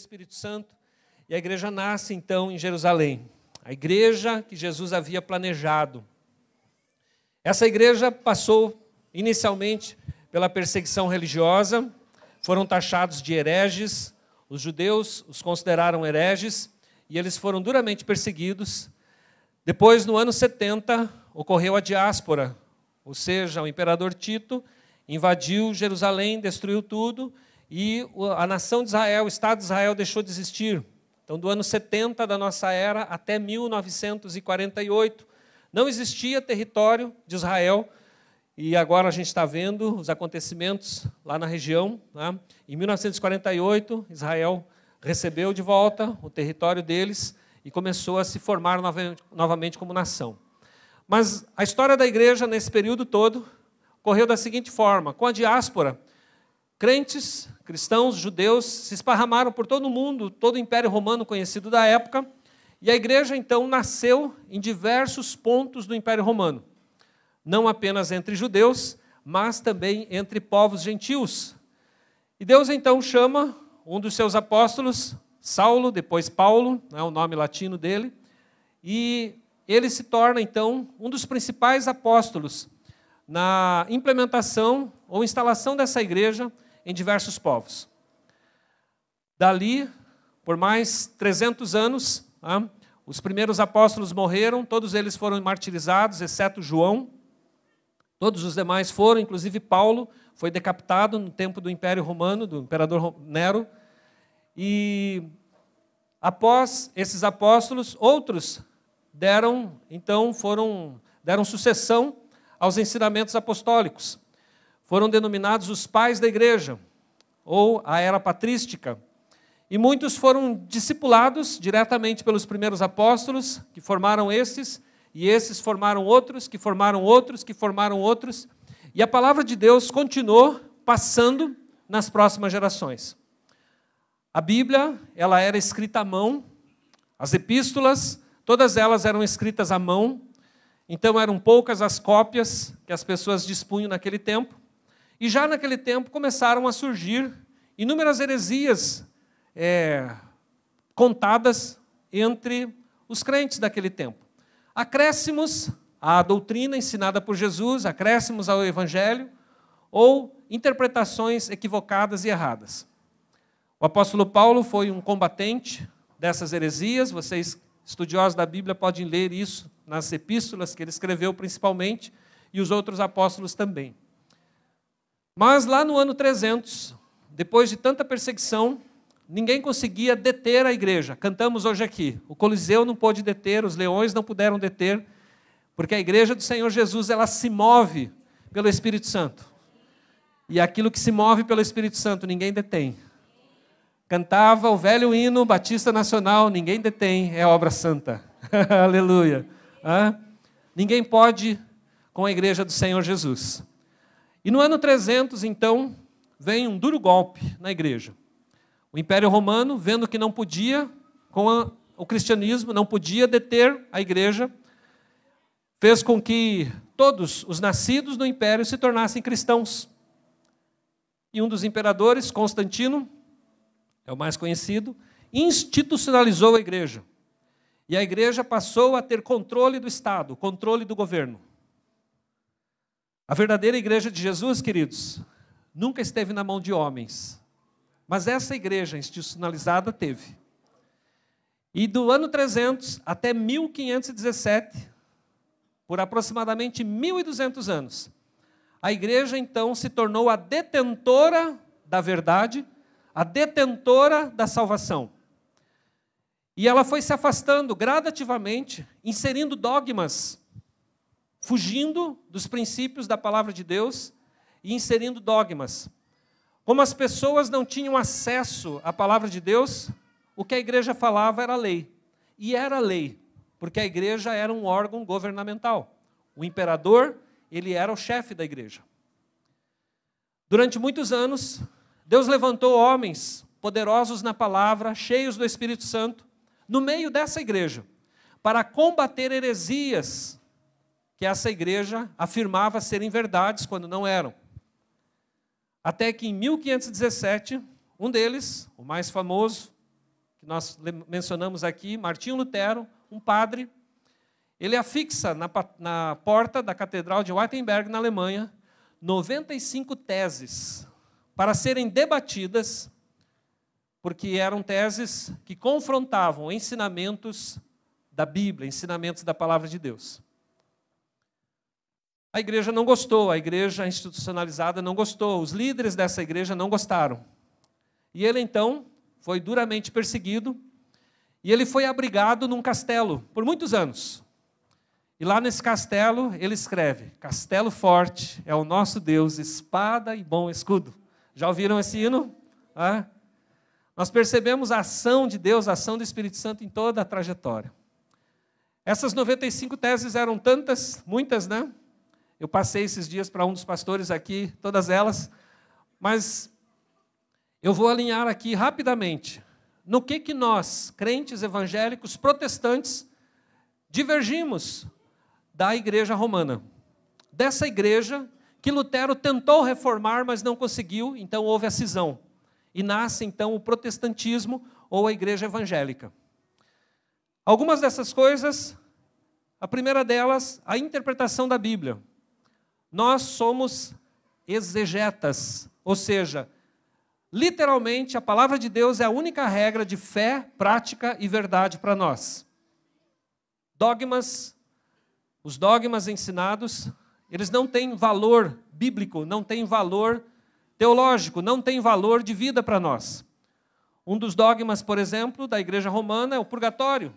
Espírito Santo e a igreja nasce então em Jerusalém. A igreja que Jesus havia planejado. Essa igreja passou inicialmente pela perseguição religiosa, foram taxados de hereges, os judeus os consideraram hereges e eles foram duramente perseguidos. Depois, no ano 70, ocorreu a diáspora, ou seja, o imperador Tito invadiu Jerusalém, destruiu tudo e a nação de Israel, o Estado de Israel deixou de existir. Então, do ano 70 da nossa era até 1948, não existia território de Israel e agora a gente está vendo os acontecimentos lá na região. Né? Em 1948, Israel recebeu de volta o território deles e começou a se formar novamente como nação. Mas a história da igreja nesse período todo correu da seguinte forma: com a diáspora, crentes, cristãos, judeus se esparramaram por todo o mundo, todo o Império Romano conhecido da época, e a igreja então nasceu em diversos pontos do Império Romano, não apenas entre judeus, mas também entre povos gentios. E Deus então chama um dos seus apóstolos, Saulo, depois Paulo, é o nome latino dele, e ele se torna, então, um dos principais apóstolos na implementação ou instalação dessa igreja em diversos povos. Dali, por mais 300 anos, tá, os primeiros apóstolos morreram, todos eles foram martirizados, exceto João. Todos os demais foram, inclusive Paulo foi decapitado no tempo do Império Romano, do imperador Nero. E após esses apóstolos, outros deram, então, foram, deram sucessão aos ensinamentos apostólicos. Foram denominados os pais da igreja, ou a era patrística. E muitos foram discipulados diretamente pelos primeiros apóstolos, que formaram esses, e esses formaram outros, que formaram outros, que formaram outros. E a palavra de Deus continuou passando nas próximas gerações. A Bíblia, ela era escrita à mão, as epístolas Todas elas eram escritas à mão, então eram poucas as cópias que as pessoas dispunham naquele tempo. E já naquele tempo começaram a surgir inúmeras heresias é, contadas entre os crentes daquele tempo. Acréscimos à doutrina ensinada por Jesus, acréscimos ao Evangelho, ou interpretações equivocadas e erradas. O apóstolo Paulo foi um combatente dessas heresias, vocês Estudiosos da Bíblia podem ler isso nas epístolas que ele escreveu principalmente e os outros apóstolos também. Mas lá no ano 300, depois de tanta perseguição, ninguém conseguia deter a igreja. Cantamos hoje aqui. O Coliseu não pôde deter, os leões não puderam deter, porque a igreja do Senhor Jesus, ela se move pelo Espírito Santo. E aquilo que se move pelo Espírito Santo, ninguém detém. Cantava o velho hino Batista Nacional, ninguém detém, é obra santa. Aleluia. Hã? Ninguém pode com a igreja do Senhor Jesus. E no ano 300, então, vem um duro golpe na igreja. O Império Romano, vendo que não podia, com a, o cristianismo, não podia deter a igreja, fez com que todos os nascidos no império se tornassem cristãos. E um dos imperadores, Constantino, é o mais conhecido, institucionalizou a igreja. E a igreja passou a ter controle do Estado, controle do governo. A verdadeira igreja de Jesus, queridos, nunca esteve na mão de homens. Mas essa igreja institucionalizada teve. E do ano 300 até 1517, por aproximadamente 1200 anos, a igreja então se tornou a detentora da verdade a detentora da salvação. E ela foi se afastando gradativamente, inserindo dogmas, fugindo dos princípios da palavra de Deus e inserindo dogmas. Como as pessoas não tinham acesso à palavra de Deus, o que a igreja falava era lei. E era lei, porque a igreja era um órgão governamental. O imperador, ele era o chefe da igreja. Durante muitos anos, Deus levantou homens poderosos na palavra, cheios do Espírito Santo, no meio dessa igreja, para combater heresias que essa igreja afirmava serem verdades quando não eram. Até que em 1517, um deles, o mais famoso, que nós mencionamos aqui, Martinho Lutero, um padre, ele afixa na, na porta da Catedral de Wittenberg, na Alemanha, 95 teses para serem debatidas, porque eram teses que confrontavam ensinamentos da Bíblia, ensinamentos da palavra de Deus. A igreja não gostou, a igreja institucionalizada não gostou, os líderes dessa igreja não gostaram. E ele então foi duramente perseguido e ele foi abrigado num castelo por muitos anos. E lá nesse castelo ele escreve: Castelo forte é o nosso Deus, espada e bom escudo. Já ouviram esse hino? Ah? Nós percebemos a ação de Deus, a ação do Espírito Santo em toda a trajetória. Essas 95 teses eram tantas, muitas, né? Eu passei esses dias para um dos pastores aqui, todas elas, mas eu vou alinhar aqui rapidamente no que que nós, crentes evangélicos protestantes, divergimos da igreja romana. Dessa igreja que Lutero tentou reformar, mas não conseguiu, então houve a cisão. E nasce então o protestantismo ou a igreja evangélica. Algumas dessas coisas, a primeira delas, a interpretação da Bíblia. Nós somos exegetas, ou seja, literalmente a palavra de Deus é a única regra de fé, prática e verdade para nós. Dogmas, os dogmas ensinados, eles não têm valor bíblico, não têm valor teológico, não têm valor de vida para nós. Um dos dogmas, por exemplo, da igreja romana é o purgatório.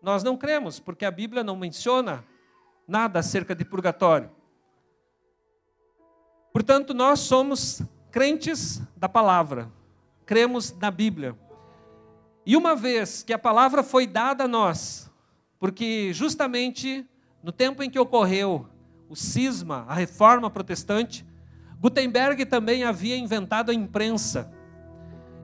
Nós não cremos, porque a Bíblia não menciona nada acerca de purgatório. Portanto, nós somos crentes da palavra, cremos na Bíblia. E uma vez que a palavra foi dada a nós, porque justamente no tempo em que ocorreu o cisma, a reforma protestante, Gutenberg também havia inventado a imprensa.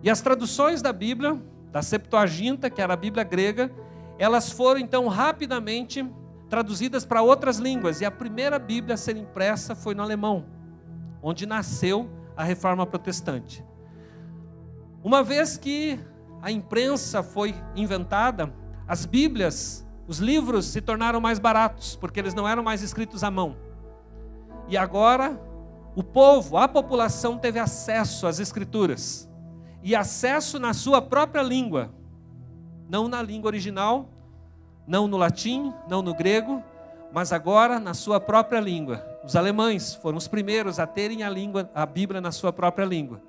E as traduções da Bíblia, da Septuaginta, que era a Bíblia grega, elas foram então rapidamente traduzidas para outras línguas. E a primeira Bíblia a ser impressa foi no alemão onde nasceu a reforma protestante. Uma vez que a imprensa foi inventada, as Bíblias, os livros se tornaram mais baratos, porque eles não eram mais escritos à mão. E agora, o povo, a população teve acesso às Escrituras e acesso na sua própria língua, não na língua original, não no latim, não no grego, mas agora na sua própria língua. Os alemães foram os primeiros a terem a língua, a Bíblia na sua própria língua.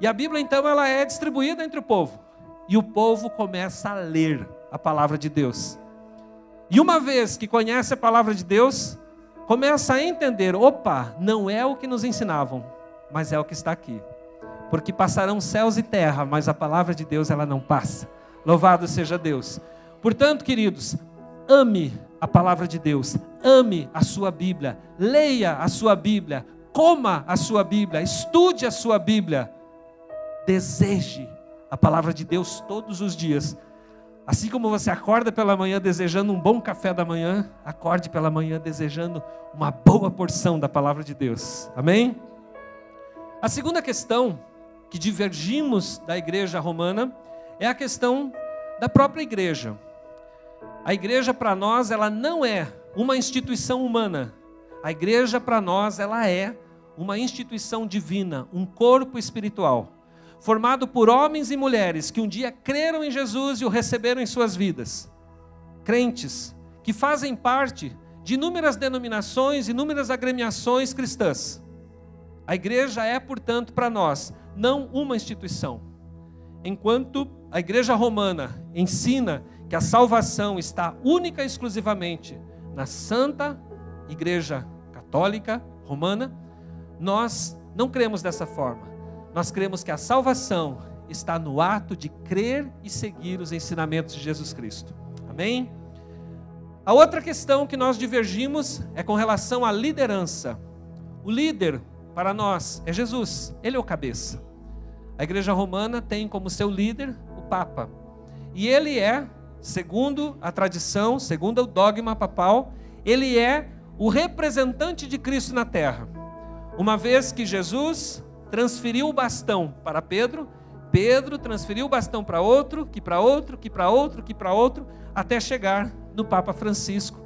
E a Bíblia então ela é distribuída entre o povo. E o povo começa a ler a palavra de Deus. E uma vez que conhece a palavra de Deus, começa a entender, opa, não é o que nos ensinavam, mas é o que está aqui. Porque passarão céus e terra, mas a palavra de Deus ela não passa. Louvado seja Deus. Portanto, queridos, ame a palavra de Deus, ame a sua Bíblia, leia a sua Bíblia, coma a sua Bíblia, estude a sua Bíblia, deseje a palavra de Deus todos os dias. Assim como você acorda pela manhã desejando um bom café da manhã, acorde pela manhã desejando uma boa porção da palavra de Deus. Amém? A segunda questão que divergimos da igreja romana é a questão da própria igreja. A igreja para nós, ela não é uma instituição humana. A igreja para nós, ela é uma instituição divina, um corpo espiritual, formado por homens e mulheres que um dia creram em Jesus e o receberam em suas vidas. Crentes que fazem parte de inúmeras denominações, inúmeras agremiações cristãs. A igreja é, portanto, para nós, não uma instituição. Enquanto a igreja romana ensina que a salvação está única e exclusivamente na Santa Igreja Católica Romana, nós não cremos dessa forma. Nós cremos que a salvação está no ato de crer e seguir os ensinamentos de Jesus Cristo. Amém? A outra questão que nós divergimos é com relação à liderança. O líder para nós é Jesus, ele é o cabeça. A igreja romana tem como seu líder o Papa. E ele é segundo a tradição, segundo o dogma papal, ele é o representante de Cristo na terra. Uma vez que Jesus transferiu o bastão para Pedro, Pedro transferiu o bastão para outro, que para outro, que para outro, que para outro, até chegar no Papa Francisco,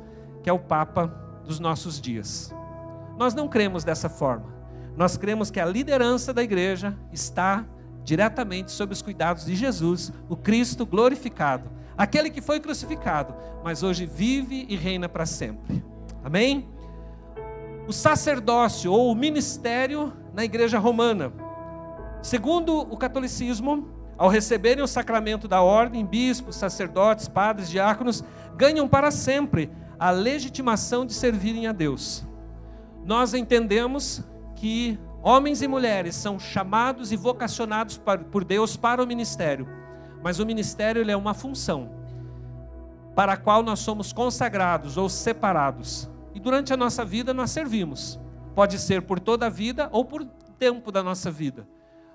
que é o Papa dos nossos dias. Nós não cremos dessa forma. Nós cremos que a liderança da igreja está diretamente sob os cuidados de Jesus, o Cristo glorificado, aquele que foi crucificado, mas hoje vive e reina para sempre. Amém? O sacerdócio ou o ministério na igreja romana. Segundo o catolicismo, ao receberem o sacramento da ordem, bispos, sacerdotes, padres, diáconos ganham para sempre a legitimação de servirem a Deus. Nós entendemos que homens e mulheres são chamados e vocacionados por Deus para o ministério, mas o ministério é uma função para a qual nós somos consagrados ou separados. E durante a nossa vida nós servimos. Pode ser por toda a vida ou por tempo da nossa vida.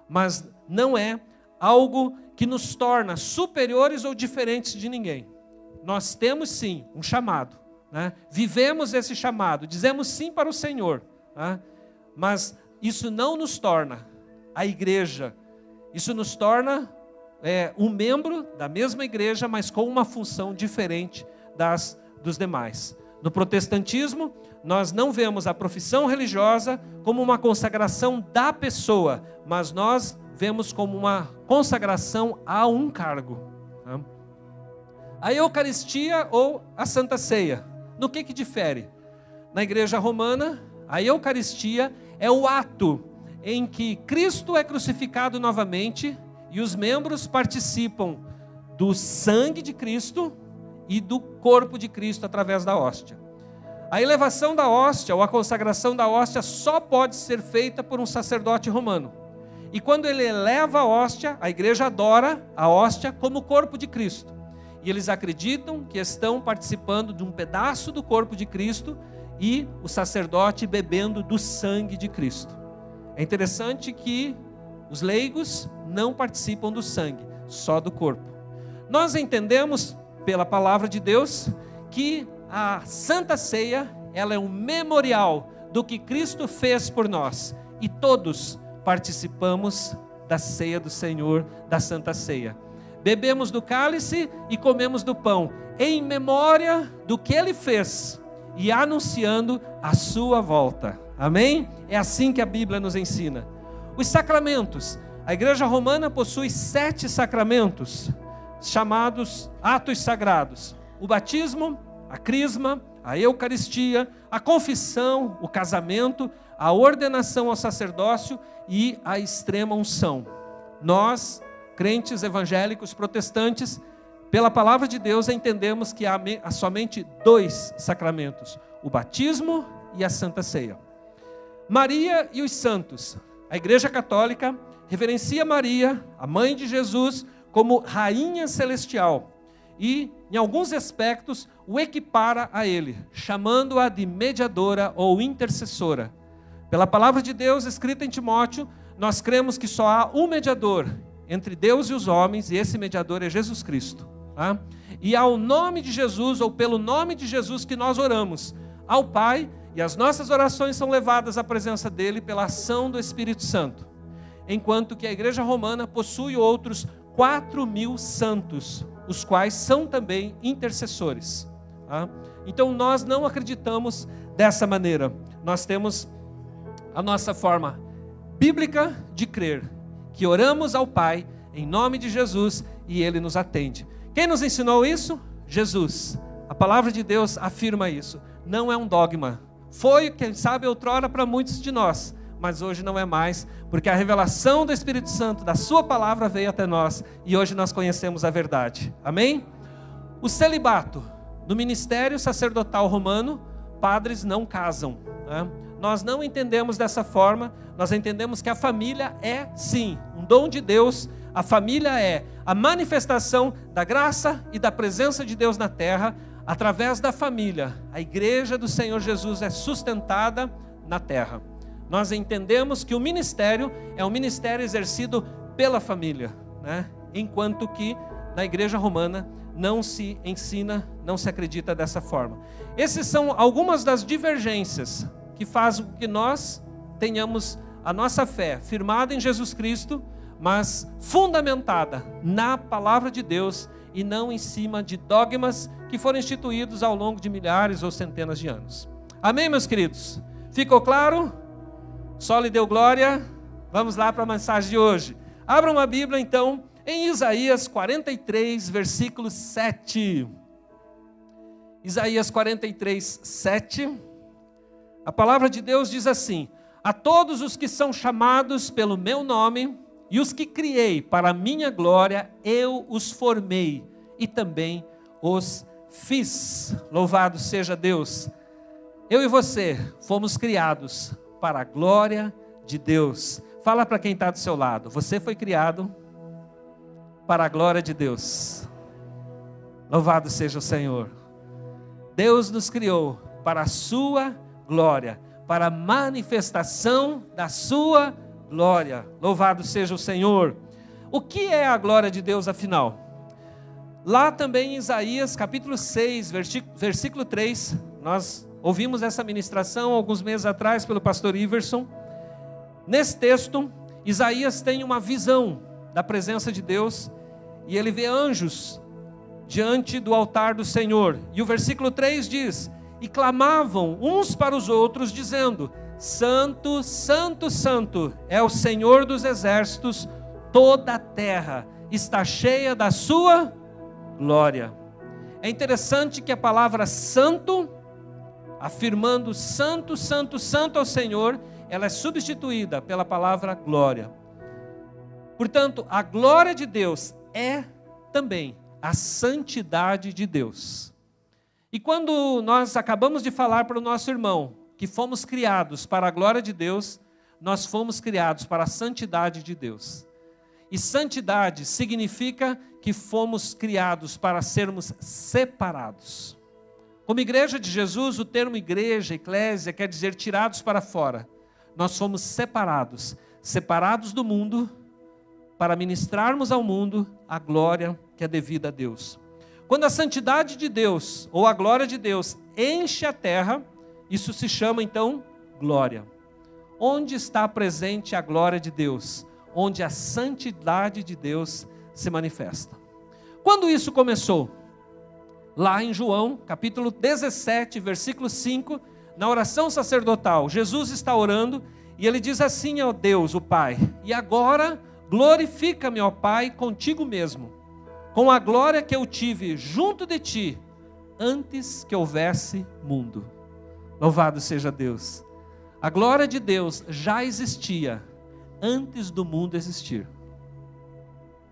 Mas não é algo que nos torna superiores ou diferentes de ninguém. Nós temos sim um chamado, né? vivemos esse chamado, dizemos sim para o Senhor, né? mas isso não nos torna a igreja, isso nos torna é, um membro da mesma igreja, mas com uma função diferente das dos demais. No protestantismo, nós não vemos a profissão religiosa como uma consagração da pessoa, mas nós vemos como uma consagração a um cargo. Tá? A Eucaristia ou a Santa Ceia, no que, que difere? Na igreja romana, a Eucaristia é o ato em que Cristo é crucificado novamente e os membros participam do sangue de Cristo e do corpo de Cristo através da hóstia. A elevação da hóstia ou a consagração da hóstia só pode ser feita por um sacerdote romano. E quando ele eleva a hóstia, a igreja adora a hóstia como o corpo de Cristo. E eles acreditam que estão participando de um pedaço do corpo de Cristo e o sacerdote bebendo do sangue de Cristo. É interessante que os leigos não participam do sangue, só do corpo. Nós entendemos pela palavra de Deus que a Santa Ceia, ela é um memorial do que Cristo fez por nós e todos participamos da ceia do Senhor, da Santa Ceia. Bebemos do cálice e comemos do pão, em memória do que ele fez e anunciando a sua volta. Amém? É assim que a Bíblia nos ensina. Os sacramentos. A igreja romana possui sete sacramentos, chamados atos sagrados: o batismo, a crisma, a eucaristia, a confissão, o casamento, a ordenação ao sacerdócio e a extrema unção. Nós, crentes evangélicos protestantes, pela palavra de Deus, entendemos que há, somente dois sacramentos: o batismo e a santa ceia. Maria e os santos. A Igreja Católica reverencia Maria, a mãe de Jesus, como rainha celestial e, em alguns aspectos, o equipara a ele, chamando-a de mediadora ou intercessora. Pela palavra de Deus escrita em Timóteo, nós cremos que só há um mediador entre Deus e os homens, e esse mediador é Jesus Cristo. Tá? E ao nome de Jesus, ou pelo nome de Jesus, que nós oramos ao Pai, e as nossas orações são levadas à presença dele pela ação do Espírito Santo. Enquanto que a igreja romana possui outros quatro mil santos, os quais são também intercessores. Tá? Então nós não acreditamos dessa maneira. Nós temos a nossa forma bíblica de crer, que oramos ao Pai em nome de Jesus e ele nos atende. Quem nos ensinou isso? Jesus. A palavra de Deus afirma isso. Não é um dogma. Foi, quem sabe, outrora para muitos de nós, mas hoje não é mais, porque a revelação do Espírito Santo, da Sua palavra, veio até nós e hoje nós conhecemos a verdade. Amém? O celibato. No ministério sacerdotal romano, padres não casam. Né? Nós não entendemos dessa forma, nós entendemos que a família é, sim, um dom de Deus a família é a manifestação da graça e da presença de Deus na terra. Através da família, a igreja do Senhor Jesus é sustentada na terra. Nós entendemos que o ministério é um ministério exercido pela família, né? enquanto que na igreja romana não se ensina, não se acredita dessa forma. Essas são algumas das divergências que fazem com que nós tenhamos a nossa fé firmada em Jesus Cristo mas fundamentada na palavra de Deus e não em cima de dogmas que foram instituídos ao longo de milhares ou centenas de anos. Amém, meus queridos? Ficou claro? Só lhe deu glória? Vamos lá para a mensagem de hoje. Abra uma Bíblia então em Isaías 43, versículo 7. Isaías 43, 7. A palavra de Deus diz assim: A todos os que são chamados pelo meu nome e os que criei para a minha glória, eu os formei e também os fiz. Louvado seja Deus. Eu e você fomos criados para a glória de Deus. Fala para quem está do seu lado: você foi criado para a glória de Deus. Louvado seja o Senhor. Deus nos criou para a sua glória, para a manifestação da sua glória. Louvado seja o Senhor. O que é a glória de Deus afinal? Lá também em Isaías capítulo 6, versículo 3, nós ouvimos essa ministração alguns meses atrás pelo pastor Iverson. Nesse texto, Isaías tem uma visão da presença de Deus e ele vê anjos diante do altar do Senhor. E o versículo 3 diz: E clamavam uns para os outros, dizendo: Santo, Santo, Santo é o Senhor dos exércitos, toda a terra está cheia da sua glória. É interessante que a palavra santo, afirmando santo, santo, santo ao Senhor, ela é substituída pela palavra glória. Portanto, a glória de Deus é também a santidade de Deus. E quando nós acabamos de falar para o nosso irmão que fomos criados para a glória de Deus, nós fomos criados para a santidade de Deus. E santidade significa que fomos criados para sermos separados. Como igreja de Jesus, o termo igreja, eclésia, quer dizer tirados para fora. Nós fomos separados, separados do mundo para ministrarmos ao mundo a glória que é devida a Deus. Quando a santidade de Deus ou a glória de Deus enche a terra, isso se chama então glória. Onde está presente a glória de Deus? Onde a santidade de Deus se manifesta. Quando isso começou? Lá em João, capítulo 17, versículo 5, na oração sacerdotal, Jesus está orando e ele diz assim ao Deus, o Pai: E agora Glorifica-me, ó Pai, contigo mesmo, com a glória que eu tive junto de ti, antes que houvesse mundo. Louvado seja Deus. A glória de Deus já existia antes do mundo existir.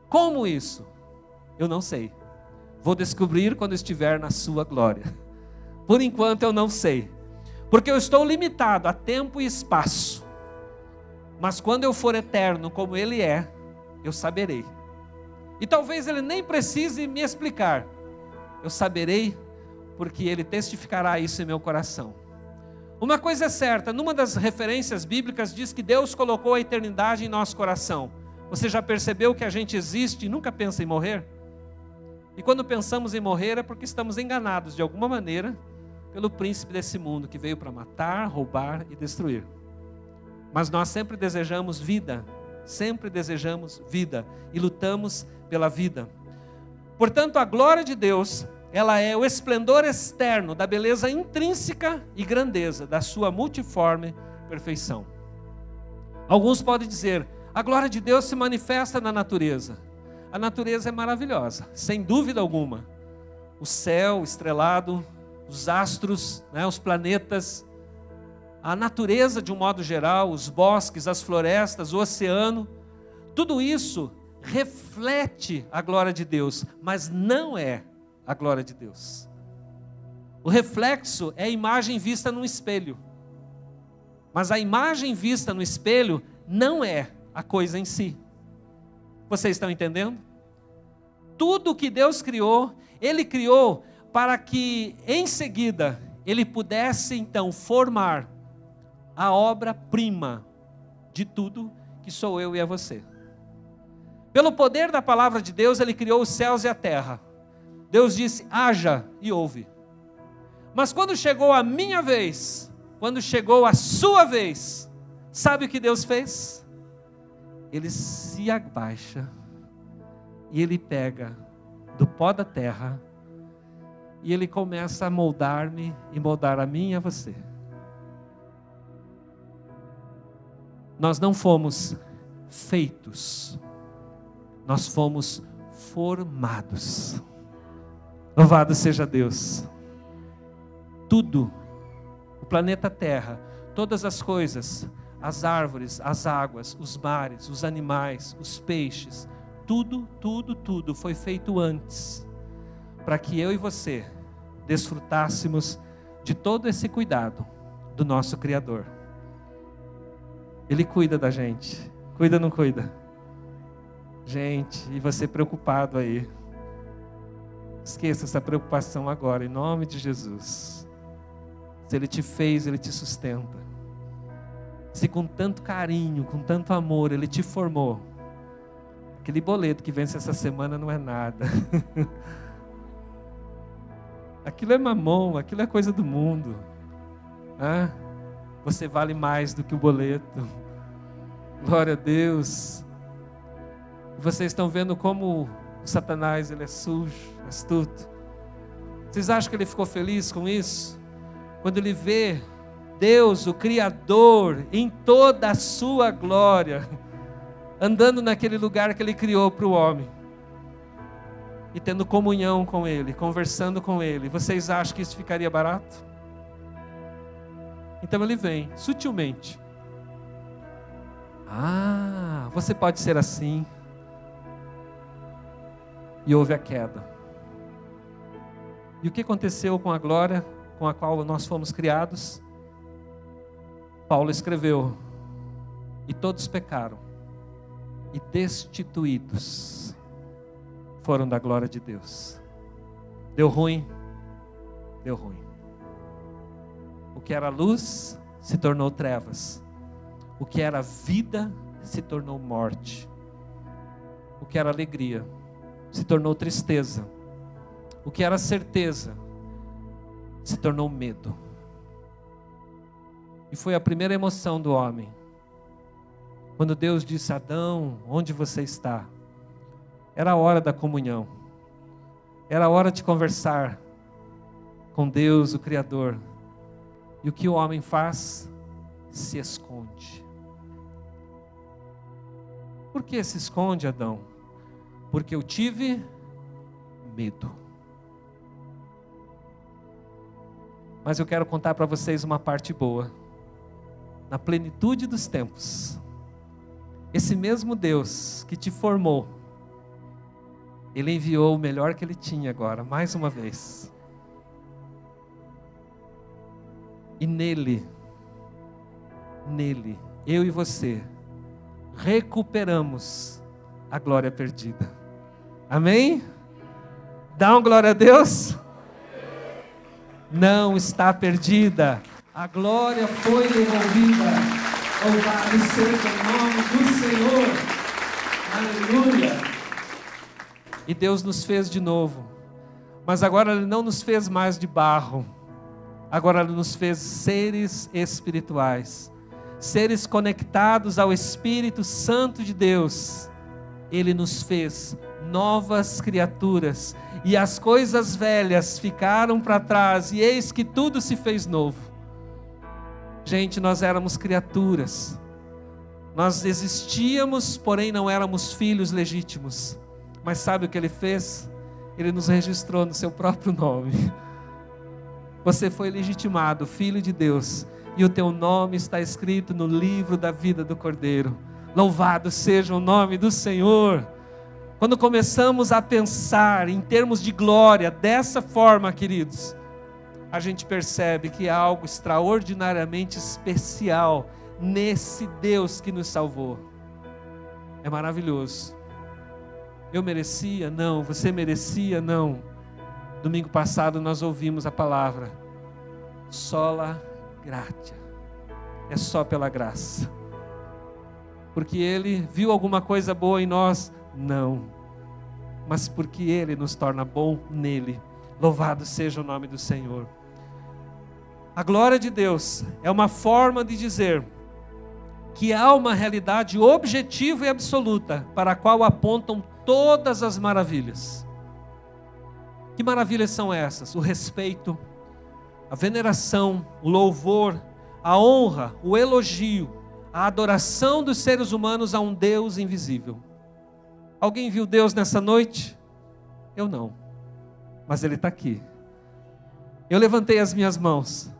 Como isso? Eu não sei. Vou descobrir quando estiver na sua glória. Por enquanto eu não sei. Porque eu estou limitado a tempo e espaço. Mas quando eu for eterno como Ele é, eu saberei. E talvez Ele nem precise me explicar. Eu saberei, porque Ele testificará isso em meu coração. Uma coisa é certa, numa das referências bíblicas diz que Deus colocou a eternidade em nosso coração. Você já percebeu que a gente existe e nunca pensa em morrer? E quando pensamos em morrer é porque estamos enganados de alguma maneira pelo príncipe desse mundo que veio para matar, roubar e destruir. Mas nós sempre desejamos vida, sempre desejamos vida e lutamos pela vida. Portanto, a glória de Deus, ela é o esplendor externo da beleza intrínseca e grandeza da sua multiforme perfeição. Alguns podem dizer: a glória de Deus se manifesta na natureza. A natureza é maravilhosa, sem dúvida alguma. O céu estrelado, os astros, né, os planetas, a natureza de um modo geral, os bosques, as florestas, o oceano, tudo isso reflete a glória de Deus, mas não é a glória de Deus. O reflexo é a imagem vista no espelho. Mas a imagem vista no espelho não é a coisa em si. Vocês estão entendendo? Tudo que Deus criou, Ele criou para que em seguida Ele pudesse então formar a obra-prima de tudo que sou eu e é você. Pelo poder da palavra de Deus, ele criou os céus e a terra. Deus disse: haja e ouve. Mas quando chegou a minha vez, quando chegou a sua vez, sabe o que Deus fez? Ele se abaixa e ele pega do pó da terra e ele começa a moldar-me e moldar a mim e a você. Nós não fomos feitos, nós fomos formados. Louvado seja Deus. Tudo, o planeta Terra, todas as coisas, as árvores, as águas, os mares, os animais, os peixes, tudo, tudo, tudo foi feito antes, para que eu e você desfrutássemos de todo esse cuidado do nosso Criador. Ele cuida da gente, cuida ou não cuida? Gente, e você preocupado aí. Esqueça essa preocupação agora, em nome de Jesus. Se Ele te fez, Ele te sustenta. Se com tanto carinho, com tanto amor, Ele te formou, aquele boleto que vence essa semana não é nada. aquilo é mamão, aquilo é coisa do mundo. Você vale mais do que o boleto. Glória a Deus. Vocês estão vendo como o Satanás ele é sujo, astuto. Vocês acham que ele ficou feliz com isso? Quando ele vê Deus, o Criador, em toda a sua glória, andando naquele lugar que ele criou para o homem e tendo comunhão com Ele, conversando com Ele, vocês acham que isso ficaria barato? Então ele vem, sutilmente. Ah, você pode ser assim. E houve a queda. E o que aconteceu com a glória com a qual nós fomos criados? Paulo escreveu: E todos pecaram, e destituídos foram da glória de Deus. Deu ruim, deu ruim. O que era luz se tornou trevas. O que era vida se tornou morte. O que era alegria se tornou tristeza. O que era certeza se tornou medo. E foi a primeira emoção do homem. Quando Deus disse: Adão, onde você está? Era a hora da comunhão. Era a hora de conversar com Deus, o Criador. E o que o homem faz? Se esconde. Por que se esconde, Adão? Porque eu tive medo. Mas eu quero contar para vocês uma parte boa. Na plenitude dos tempos, esse mesmo Deus que te formou, ele enviou o melhor que ele tinha agora, mais uma vez. E nele, nele, eu e você, recuperamos a glória perdida. Amém? Dá uma glória a Deus? Não está perdida. A glória foi devolvida. Louvado seja o nome do Senhor. Aleluia. E Deus nos fez de novo. Mas agora Ele não nos fez mais de barro. Agora Ele nos fez seres espirituais. Seres conectados ao Espírito Santo de Deus. Ele nos fez novas criaturas. E as coisas velhas ficaram para trás. E eis que tudo se fez novo. Gente, nós éramos criaturas. Nós existíamos, porém não éramos filhos legítimos. Mas sabe o que ele fez? Ele nos registrou no seu próprio nome. Você foi legitimado, filho de Deus, e o teu nome está escrito no livro da vida do Cordeiro. Louvado seja o nome do Senhor. Quando começamos a pensar em termos de glória dessa forma, queridos, a gente percebe que há algo extraordinariamente especial nesse Deus que nos salvou. É maravilhoso. Eu merecia? Não. Você merecia? Não. Domingo passado nós ouvimos a palavra sola gratia. É só pela graça. Porque ele viu alguma coisa boa em nós? Não. Mas porque ele nos torna bom nele. Louvado seja o nome do Senhor. A glória de Deus é uma forma de dizer que há uma realidade objetiva e absoluta para a qual apontam todas as maravilhas. Que maravilhas são essas? O respeito, a veneração, o louvor, a honra, o elogio, a adoração dos seres humanos a um Deus invisível. Alguém viu Deus nessa noite? Eu não, mas Ele está aqui. Eu levantei as minhas mãos.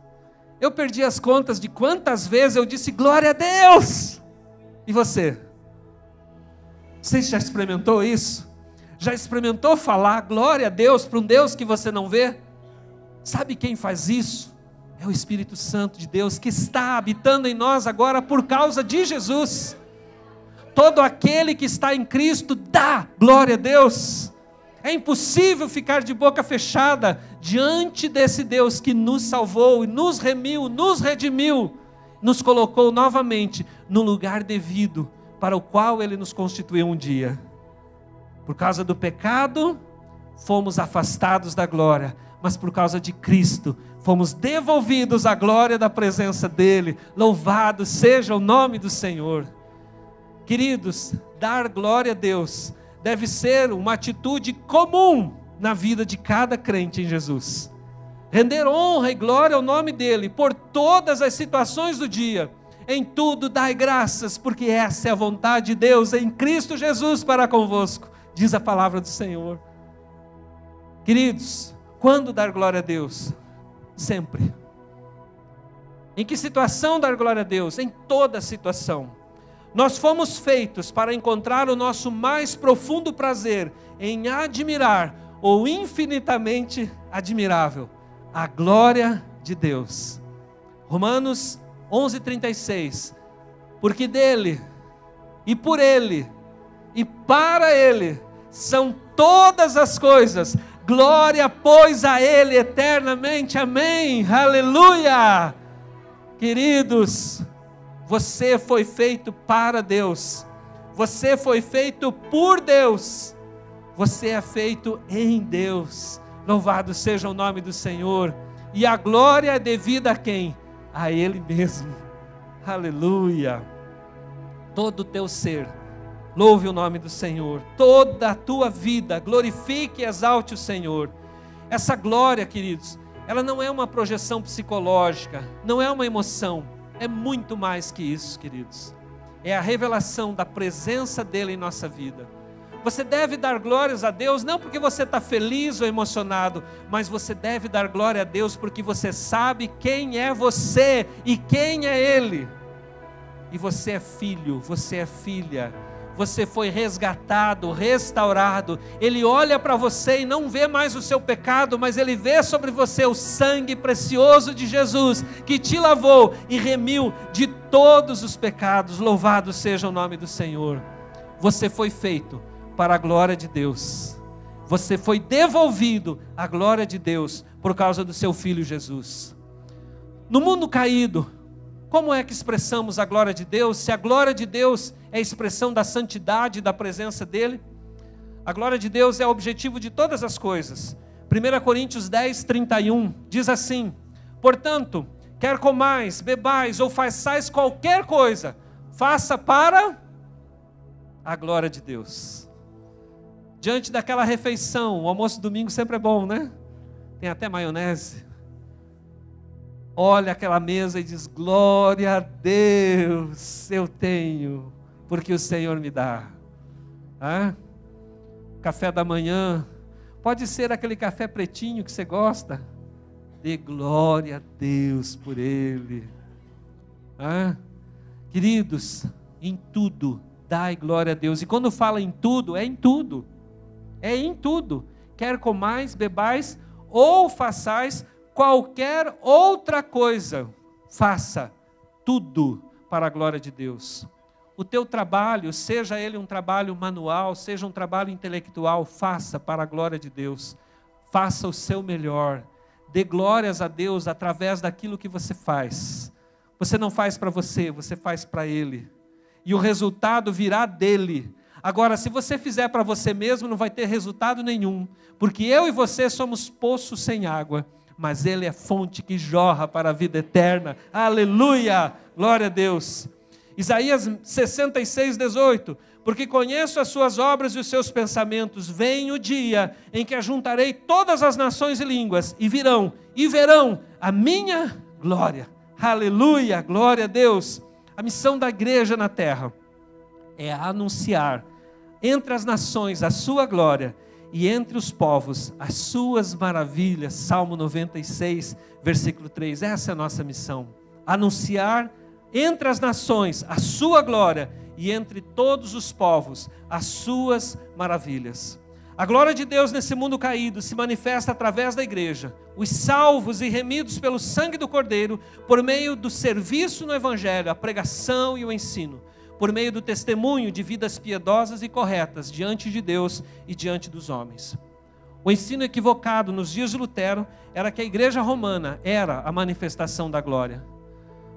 Eu perdi as contas de quantas vezes eu disse glória a Deus. E você? Você já experimentou isso? Já experimentou falar glória a Deus para um Deus que você não vê? Sabe quem faz isso? É o Espírito Santo de Deus que está habitando em nós agora por causa de Jesus. Todo aquele que está em Cristo dá glória a Deus. É impossível ficar de boca fechada diante desse Deus que nos salvou e nos remiu, nos redimiu, nos colocou novamente no lugar devido para o qual ele nos constituiu um dia. Por causa do pecado, fomos afastados da glória, mas por causa de Cristo, fomos devolvidos à glória da presença dele. Louvado seja o nome do Senhor. Queridos, dar glória a Deus deve ser uma atitude comum na vida de cada crente em Jesus. Render honra e glória ao nome dele por todas as situações do dia. Em tudo dai graças, porque essa é a vontade de Deus em Cristo Jesus para convosco, diz a palavra do Senhor. Queridos, quando dar glória a Deus? Sempre. Em que situação dar glória a Deus? Em toda situação. Nós fomos feitos para encontrar o nosso mais profundo prazer em admirar ou infinitamente admirável a glória de Deus. Romanos 11:36. Porque dele e por ele e para ele são todas as coisas. Glória, pois, a ele eternamente. Amém. Aleluia. Queridos, você foi feito para Deus. Você foi feito por Deus. Você é feito em Deus. Louvado seja o nome do Senhor. E a glória é devida a quem? A Ele mesmo. Aleluia. Todo o teu ser, louve o nome do Senhor. Toda a tua vida, glorifique e exalte o Senhor. Essa glória, queridos, ela não é uma projeção psicológica, não é uma emoção é muito mais que isso, queridos. É a revelação da presença dele em nossa vida. Você deve dar glórias a Deus, não porque você está feliz ou emocionado, mas você deve dar glória a Deus porque você sabe quem é você e quem é Ele. E você é filho, você é filha você foi resgatado, restaurado. Ele olha para você e não vê mais o seu pecado, mas ele vê sobre você o sangue precioso de Jesus, que te lavou e remiu de todos os pecados. Louvado seja o nome do Senhor. Você foi feito para a glória de Deus. Você foi devolvido à glória de Deus por causa do seu filho Jesus. No mundo caído, como é que expressamos a glória de Deus? Se a glória de Deus é expressão da santidade da presença dEle, a glória de Deus é o objetivo de todas as coisas. 1 Coríntios 10, 31 diz assim: Portanto, quer comais, bebais ou façais qualquer coisa, faça para a glória de Deus. Diante daquela refeição, o almoço domingo sempre é bom, né? Tem até maionese olha aquela mesa e diz: Glória a Deus, eu tenho, porque o Senhor me dá. Café da manhã, pode ser aquele café pretinho que você gosta. Dê glória a Deus por ele. Queridos, em tudo, dai glória a Deus. E quando fala em tudo, é em tudo. É em tudo. Quer comais, bebais ou façais qualquer outra coisa, faça tudo para a glória de Deus. O teu trabalho, seja ele um trabalho manual, seja um trabalho intelectual, faça para a glória de Deus. Faça o seu melhor. Dê glórias a Deus através daquilo que você faz. Você não faz para você, você faz para Ele. E o resultado virá dele. Agora, se você fizer para você mesmo, não vai ter resultado nenhum, porque eu e você somos poços sem água mas Ele é fonte que jorra para a vida eterna. Aleluia! Glória a Deus. Isaías 66, 18. Porque conheço as suas obras e os seus pensamentos. Vem o dia em que ajuntarei todas as nações e línguas, e virão, e verão a minha glória. Aleluia, glória a Deus. A missão da igreja na terra é anunciar entre as nações a sua glória e entre os povos as suas maravilhas. Salmo 96, versículo 3. Essa é a nossa missão. Anunciar entre as nações a sua glória e entre todos os povos as suas maravilhas. A glória de Deus nesse mundo caído se manifesta através da igreja, os salvos e remidos pelo sangue do Cordeiro, por meio do serviço no Evangelho, a pregação e o ensino, por meio do testemunho de vidas piedosas e corretas diante de Deus e diante dos homens. O ensino equivocado nos dias de Lutero era que a igreja romana era a manifestação da glória.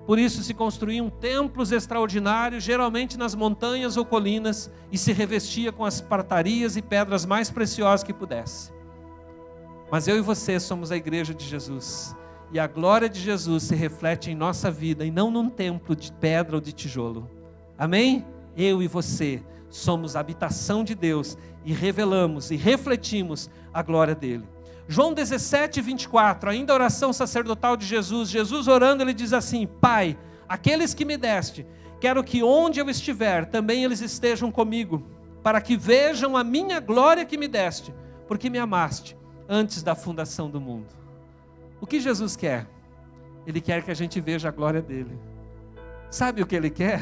Por isso se construíam templos extraordinários, geralmente nas montanhas ou colinas, e se revestia com as partarias e pedras mais preciosas que pudesse. Mas eu e você somos a igreja de Jesus, e a glória de Jesus se reflete em nossa vida e não num templo de pedra ou de tijolo. Amém? Eu e você somos a habitação de Deus e revelamos e refletimos a glória dele. João 17, 24, ainda a oração sacerdotal de Jesus. Jesus orando, ele diz assim: Pai, aqueles que me deste, quero que onde eu estiver, também eles estejam comigo, para que vejam a minha glória que me deste, porque me amaste antes da fundação do mundo. O que Jesus quer? Ele quer que a gente veja a glória dele. Sabe o que ele quer?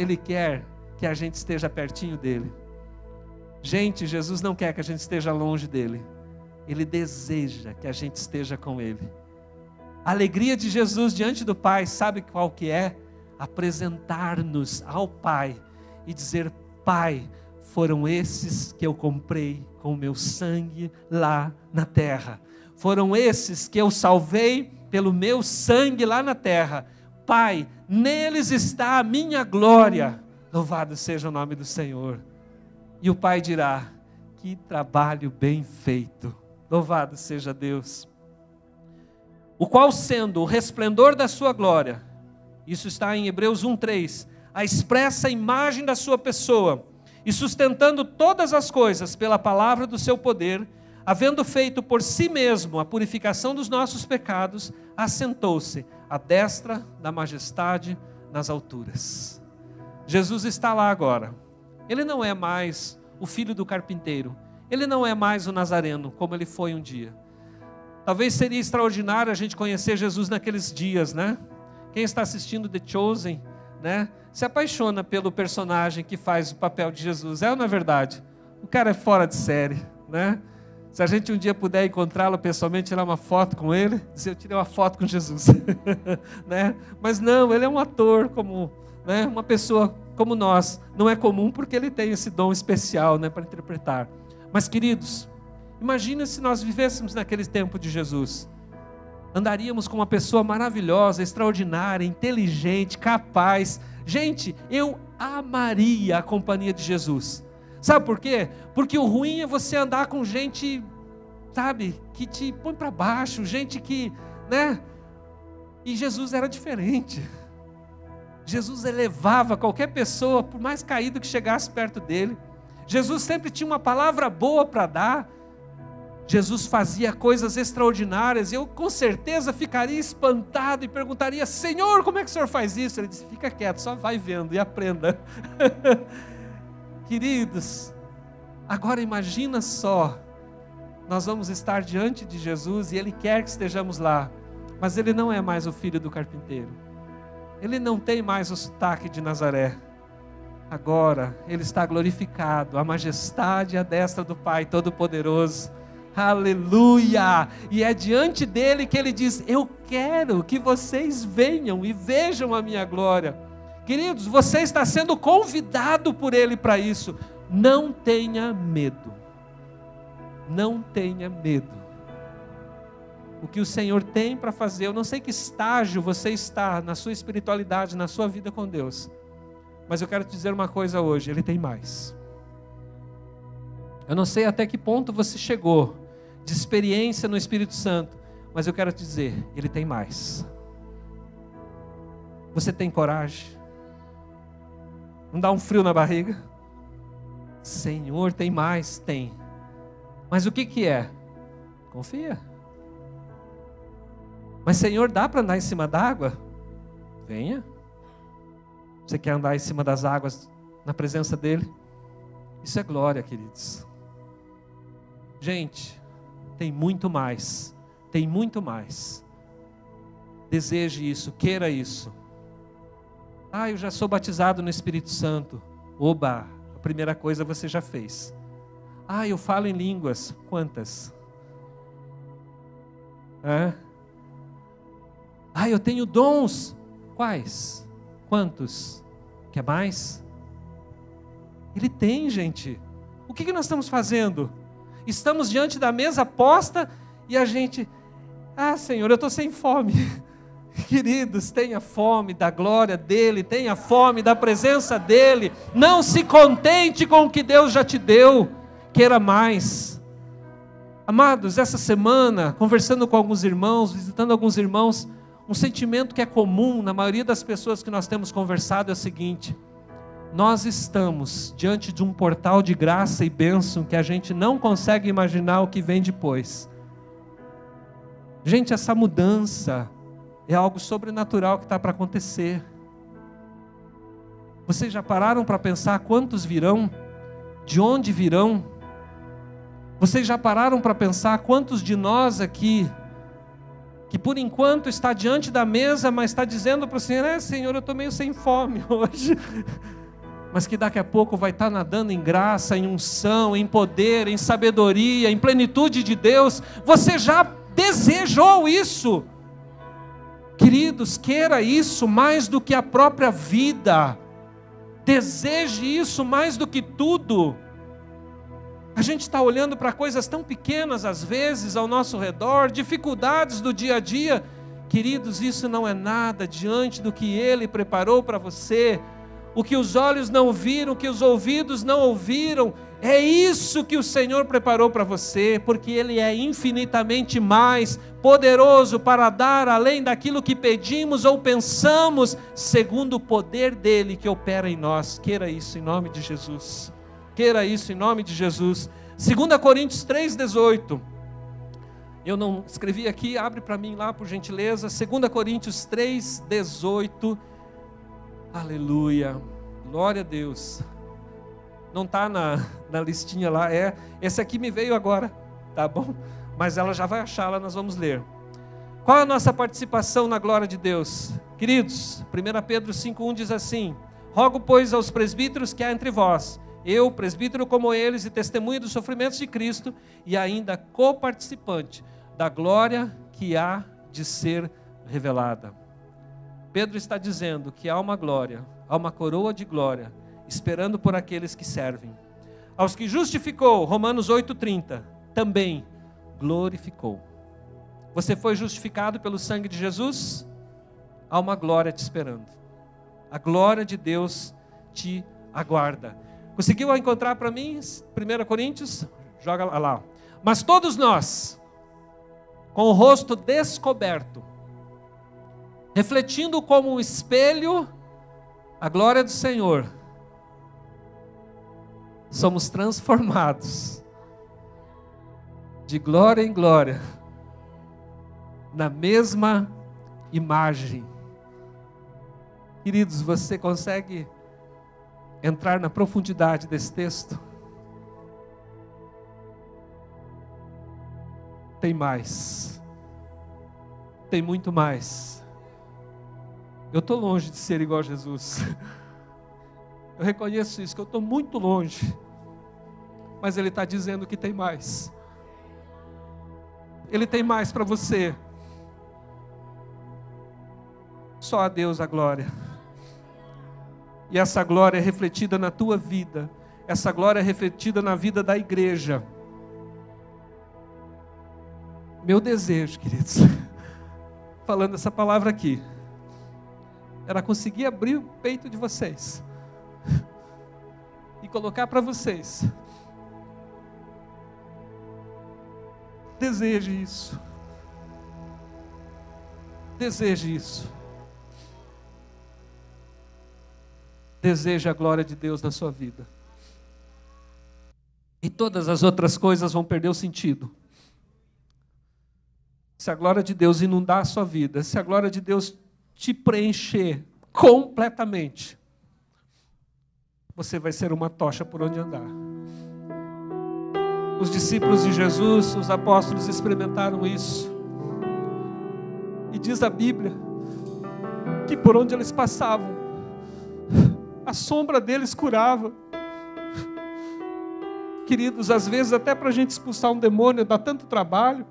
Ele quer que a gente esteja pertinho dele. Gente, Jesus não quer que a gente esteja longe dele. Ele deseja que a gente esteja com Ele. A alegria de Jesus diante do Pai, sabe qual que é? Apresentar-nos ao Pai e dizer: Pai, foram esses que eu comprei com o meu sangue lá na terra. Foram esses que eu salvei pelo meu sangue lá na terra. Pai, neles está a minha glória. Louvado seja o nome do Senhor. E o Pai dirá: Que trabalho bem feito. Louvado seja Deus. O qual, sendo o resplendor da sua glória, isso está em Hebreus 1,3, a expressa imagem da sua pessoa, e sustentando todas as coisas pela palavra do seu poder, havendo feito por si mesmo a purificação dos nossos pecados, assentou-se à destra da majestade nas alturas. Jesus está lá agora. Ele não é mais o filho do carpinteiro, ele não é mais o Nazareno como ele foi um dia. Talvez seria extraordinário a gente conhecer Jesus naqueles dias, né? Quem está assistindo The Chosen, né? Se apaixona pelo personagem que faz o papel de Jesus. É ou não é verdade? O cara é fora de série, né? Se a gente um dia puder encontrá-lo pessoalmente, tirar uma foto com ele, dizer eu tirei uma foto com Jesus, né? Mas não, ele é um ator como, né? Uma pessoa como nós. Não é comum porque ele tem esse dom especial, né, para interpretar. Mas, queridos, imagina se nós vivêssemos naquele tempo de Jesus. Andaríamos com uma pessoa maravilhosa, extraordinária, inteligente, capaz. Gente, eu amaria a companhia de Jesus. Sabe por quê? Porque o ruim é você andar com gente, sabe, que te põe para baixo, gente que, né? E Jesus era diferente. Jesus elevava qualquer pessoa, por mais caído que chegasse perto dele. Jesus sempre tinha uma palavra boa para dar. Jesus fazia coisas extraordinárias. Eu com certeza ficaria espantado e perguntaria: Senhor, como é que o senhor faz isso? Ele disse: Fica quieto, só vai vendo e aprenda. Queridos, agora imagina só. Nós vamos estar diante de Jesus e Ele quer que estejamos lá, mas Ele não é mais o filho do carpinteiro. Ele não tem mais o sotaque de Nazaré agora ele está glorificado, a majestade e a destra do Pai Todo-Poderoso. Aleluia! E é diante dele que ele diz: Eu quero que vocês venham e vejam a minha glória. Queridos, você está sendo convidado por ele para isso. Não tenha medo. Não tenha medo. O que o Senhor tem para fazer, eu não sei que estágio você está na sua espiritualidade, na sua vida com Deus. Mas eu quero te dizer uma coisa hoje: Ele tem mais. Eu não sei até que ponto você chegou de experiência no Espírito Santo, mas eu quero te dizer: Ele tem mais. Você tem coragem? Não dá um frio na barriga? Senhor, tem mais? Tem. Mas o que, que é? Confia. Mas, Senhor, dá para andar em cima d'água? Venha. Você quer andar em cima das águas na presença dEle? Isso é glória, queridos. Gente, tem muito mais. Tem muito mais. Deseje isso, queira isso. Ah, eu já sou batizado no Espírito Santo. Oba, a primeira coisa você já fez. Ah, eu falo em línguas. Quantas? Hã? Ah, eu tenho dons. Quais? Quantos? Quer mais? Ele tem, gente. O que, que nós estamos fazendo? Estamos diante da mesa posta e a gente, ah, Senhor, eu estou sem fome. Queridos, tenha fome da glória dEle, tenha fome da presença dEle. Não se contente com o que Deus já te deu queira mais. Amados, essa semana, conversando com alguns irmãos, visitando alguns irmãos, um sentimento que é comum na maioria das pessoas que nós temos conversado é o seguinte: nós estamos diante de um portal de graça e bênção que a gente não consegue imaginar o que vem depois. Gente, essa mudança é algo sobrenatural que está para acontecer. Vocês já pararam para pensar quantos virão? De onde virão? Vocês já pararam para pensar quantos de nós aqui, que por enquanto está diante da mesa, mas está dizendo para o Senhor: É, Senhor, eu estou meio sem fome hoje. Mas que daqui a pouco vai estar nadando em graça, em unção, em poder, em sabedoria, em plenitude de Deus. Você já desejou isso. Queridos, queira isso mais do que a própria vida. Deseje isso mais do que tudo. A gente está olhando para coisas tão pequenas às vezes ao nosso redor, dificuldades do dia a dia. Queridos, isso não é nada diante do que Ele preparou para você. O que os olhos não viram, o que os ouvidos não ouviram, é isso que o Senhor preparou para você, porque Ele é infinitamente mais poderoso para dar além daquilo que pedimos ou pensamos, segundo o poder dele que opera em nós. Queira isso em nome de Jesus queira isso em nome de Jesus. 2 Coríntios 3,18. Eu não escrevi aqui, abre para mim lá por gentileza. 2 Coríntios 3,18. Aleluia. Glória a Deus. Não está na, na listinha lá, é. Esse aqui me veio agora, tá bom? Mas ela já vai achar nós vamos ler. Qual a nossa participação na glória de Deus? Queridos, 1 Pedro 5,1 diz assim: Rogo, pois, aos presbíteros que há entre vós, eu, presbítero como eles, e testemunha dos sofrimentos de Cristo, e ainda coparticipante da glória que há de ser revelada. Pedro está dizendo que há uma glória, há uma coroa de glória, esperando por aqueles que servem. Aos que justificou, Romanos 8,30, também glorificou. Você foi justificado pelo sangue de Jesus? Há uma glória te esperando. A glória de Deus te aguarda. Conseguiu encontrar para mim? 1 Coríntios? Joga lá. Mas todos nós, com o rosto descoberto, refletindo como um espelho a glória do Senhor, somos transformados de glória em glória na mesma imagem. Queridos, você consegue entrar na profundidade desse texto, tem mais. Tem muito mais. Eu estou longe de ser igual a Jesus. Eu reconheço isso, que eu estou muito longe. Mas Ele está dizendo que tem mais. Ele tem mais para você. Só a Deus a glória. E essa glória é refletida na tua vida. Essa glória é refletida na vida da igreja. Meu desejo, queridos, falando essa palavra aqui, era conseguir abrir o peito de vocês e colocar para vocês. Deseje isso. Deseje isso. deseje a glória de Deus na sua vida. E todas as outras coisas vão perder o sentido. Se a glória de Deus inundar a sua vida, se a glória de Deus te preencher completamente, você vai ser uma tocha por onde andar. Os discípulos de Jesus, os apóstolos experimentaram isso. E diz a Bíblia que por onde eles passavam, a sombra deles curava. Queridos, às vezes até para a gente expulsar um demônio dá tanto trabalho.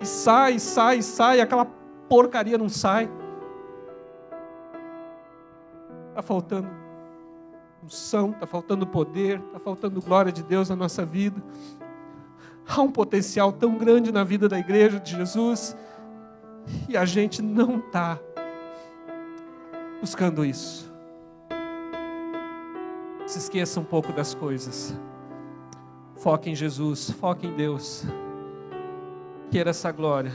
E sai, sai, sai, aquela porcaria não sai. Está faltando unção, está faltando poder, está faltando glória de Deus na nossa vida. Há um potencial tão grande na vida da igreja de Jesus e a gente não está buscando isso. Se esqueça um pouco das coisas. Foque em Jesus, foque em Deus. Queira essa glória.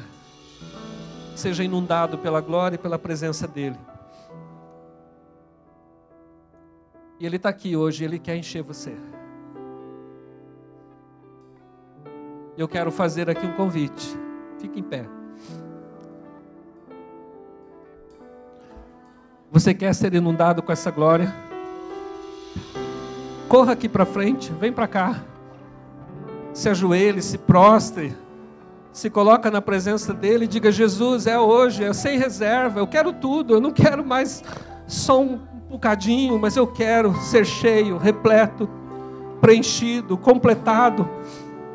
Seja inundado pela glória e pela presença dEle. E Ele está aqui hoje, Ele quer encher você. Eu quero fazer aqui um convite. Fique em pé. Você quer ser inundado com essa glória? Corra aqui para frente, vem para cá. Se ajoelhe, se prostre, se coloca na presença dele e diga: Jesus, é hoje, é sem reserva, eu quero tudo, eu não quero mais só um bocadinho, mas eu quero ser cheio, repleto, preenchido, completado.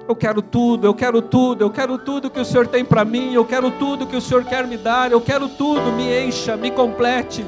Eu quero tudo, eu quero tudo, eu quero tudo que o Senhor tem para mim, eu quero tudo que o Senhor quer me dar, eu quero tudo, me encha, me complete.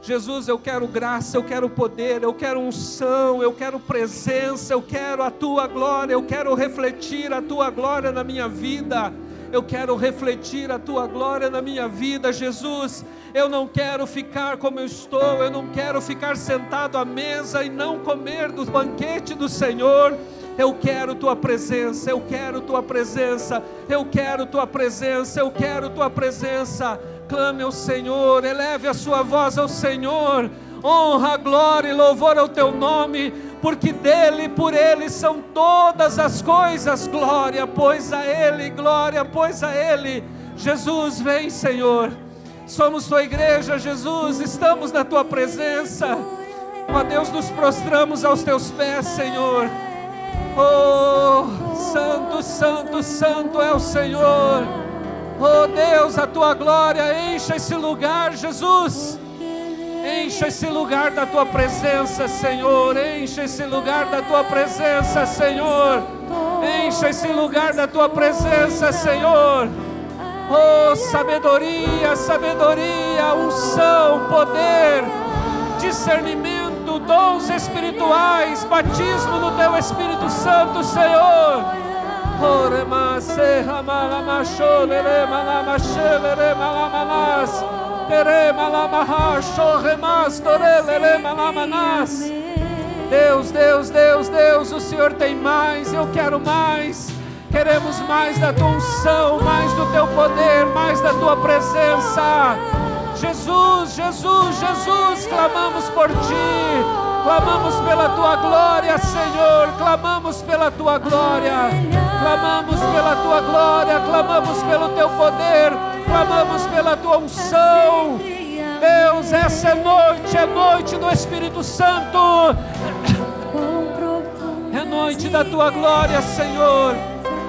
Jesus, eu quero graça, eu quero poder, eu quero unção, eu quero presença, eu quero a tua glória, eu quero refletir a tua glória na minha vida. Eu quero refletir a tua glória na minha vida, Jesus. Eu não quero ficar como eu estou, eu não quero ficar sentado à mesa e não comer do banquete do Senhor. Eu quero tua presença, eu quero tua presença, eu quero tua presença, eu quero tua presença clame ao Senhor, eleve a sua voz ao Senhor, honra, glória e louvor ao teu nome, porque dele, por ele são todas as coisas, glória, pois a ele, glória, pois a ele. Jesus, vem, Senhor. Somos tua igreja, Jesus, estamos na tua presença. Ó Deus, nos prostramos aos teus pés, Senhor. Oh, santo, santo, santo é o Senhor. Oh Deus, a tua glória encha esse lugar, Jesus. Encha esse lugar da tua presença, Senhor. Encha esse lugar da tua presença, Senhor. Encha esse lugar da tua presença, Senhor. Oh, sabedoria, sabedoria, unção, poder, discernimento, dons espirituais, batismo no teu Espírito Santo, Senhor. Re malama Deus, Deus, Deus, Deus, o Senhor tem mais, eu quero mais. Queremos mais da tua unção, mais do teu poder, mais da tua presença. Jesus, Jesus, Jesus, clamamos por ti. Clamamos pela tua glória, Senhor. Clamamos pela tua glória. Clamamos pela tua glória. Clamamos pelo teu poder. Clamamos pela tua unção. Deus, essa é noite, é noite do Espírito Santo. É noite da tua glória, Senhor.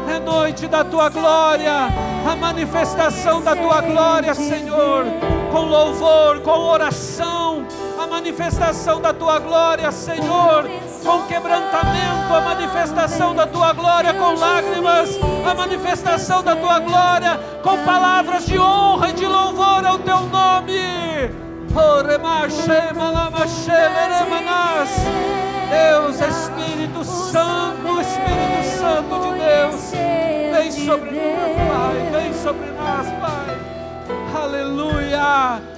É noite da tua glória, a manifestação da tua glória, Senhor, com louvor, com oração, manifestação da tua glória, Senhor, com quebrantamento, a manifestação da tua glória com lágrimas, a manifestação da tua glória com palavras de honra e de louvor ao teu nome. Deus, Espírito Santo, Espírito Santo de Deus, vem sobre nós, Pai, vem sobre nós, Pai. Aleluia.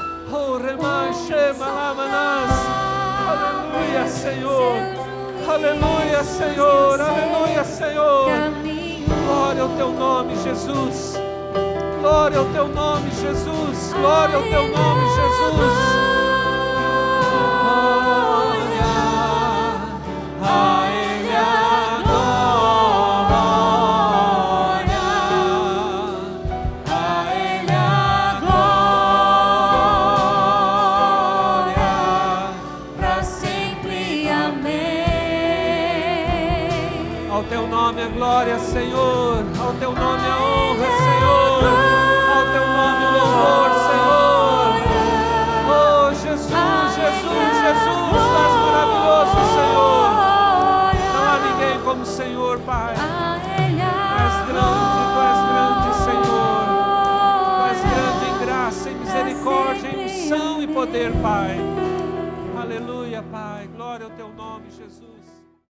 Aleluia, Senhor. Aleluia, Senhor. Aleluia, Senhor. Glória ao teu nome, Jesus. Glória ao teu nome, Jesus. Glória ao teu nome, Jesus. Glória, Senhor.